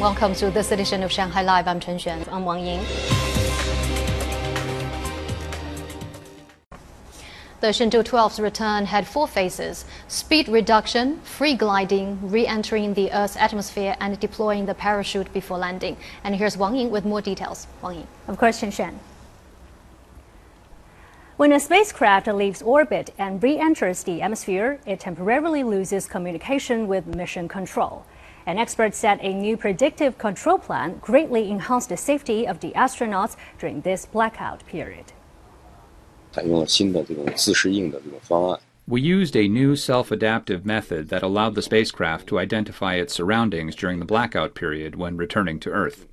Welcome to this edition of Shanghai Live. I'm Chen Xuan. I'm Wang Ying. The Shenzhou 12's return had four phases speed reduction, free gliding, re entering the Earth's atmosphere, and deploying the parachute before landing. And here's Wang Ying with more details. Wang Ying. Of course, Chen Xuan. When a spacecraft leaves orbit and re enters the atmosphere, it temporarily loses communication with mission control. And expert said a new predictive control plan greatly enhanced the safety of the astronauts during this blackout period. We used a new self adaptive method that allowed the spacecraft to identify its surroundings during the blackout period when returning to Earth.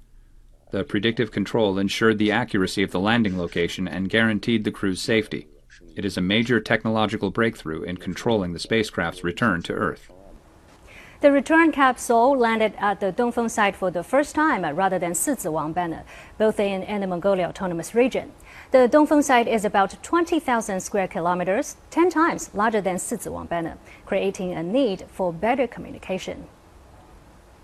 The predictive control ensured the accuracy of the landing location and guaranteed the crew's safety. It is a major technological breakthrough in controlling the spacecraft's return to Earth. The return capsule landed at the Dongfeng site for the first time uh, rather than Siziwang Banner, both in Inner Mongolia Autonomous Region. The Dongfeng site is about 20,000 square kilometers, 10 times larger than Siziwang Banner, creating a need for better communication.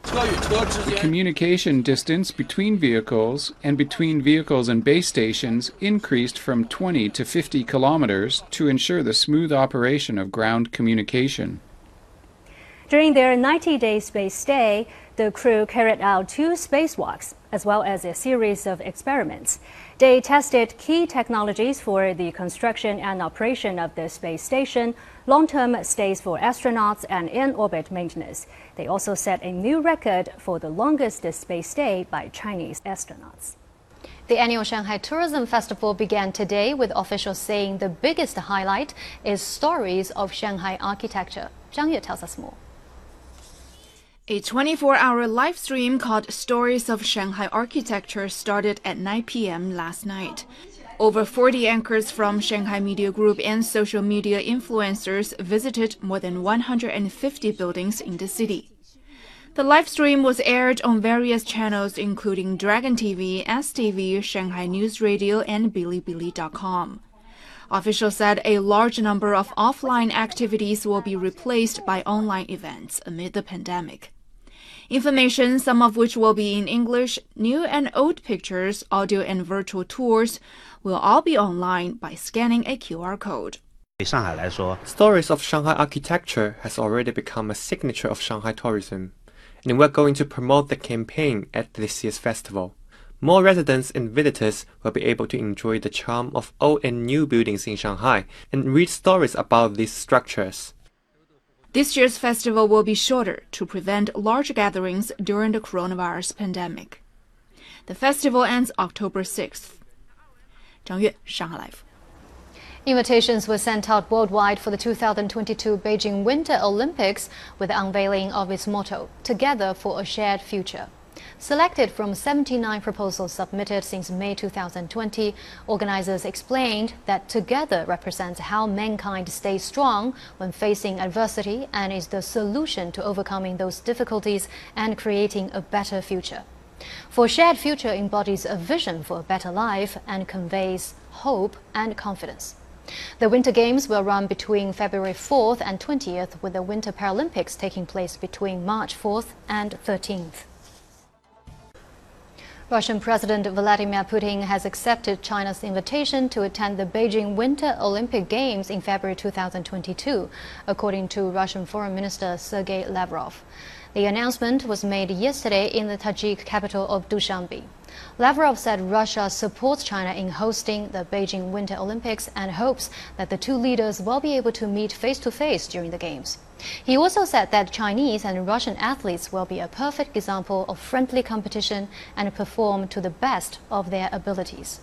The communication distance between vehicles and between vehicles and base stations increased from 20 to 50 kilometers to ensure the smooth operation of ground communication. During their 90 day space stay, the crew carried out two spacewalks, as well as a series of experiments. They tested key technologies for the construction and operation of the space station, long term stays for astronauts, and in orbit maintenance. They also set a new record for the longest space stay by Chinese astronauts. The annual Shanghai Tourism Festival began today with officials saying the biggest highlight is stories of Shanghai architecture. Zhang Yue tells us more. A 24 hour live stream called Stories of Shanghai Architecture started at 9 p.m. last night. Over 40 anchors from Shanghai Media Group and social media influencers visited more than 150 buildings in the city. The live stream was aired on various channels including Dragon TV, STV, Shanghai News Radio, and Bilibili.com. Officials said a large number of offline activities will be replaced by online events amid the pandemic. Information, some of which will be in English, new and old pictures, audio and virtual tours, will all be online by scanning a QR code. Stories of Shanghai architecture has already become a signature of Shanghai tourism, and we're going to promote the campaign at this year's festival. More residents and visitors will be able to enjoy the charm of old and new buildings in Shanghai and read stories about these structures. This year's festival will be shorter to prevent large gatherings during the coronavirus pandemic. The festival ends October 6th. 张悦，上海 Live。Invitations were sent out worldwide for the 2022 Beijing Winter Olympics with the unveiling of its motto, Together for a Shared Future. Selected from 79 proposals submitted since May 2020, organizers explained that together represents how mankind stays strong when facing adversity and is the solution to overcoming those difficulties and creating a better future. For shared future embodies a vision for a better life and conveys hope and confidence. The Winter Games will run between February 4th and 20th, with the Winter Paralympics taking place between March 4th and 13th. Russian President Vladimir Putin has accepted China's invitation to attend the Beijing Winter Olympic Games in February 2022, according to Russian Foreign Minister Sergei Lavrov. The announcement was made yesterday in the Tajik capital of Dushanbe. Lavrov said Russia supports China in hosting the Beijing Winter Olympics and hopes that the two leaders will be able to meet face to face during the Games. He also said that Chinese and Russian athletes will be a perfect example of friendly competition and perform to the best of their abilities.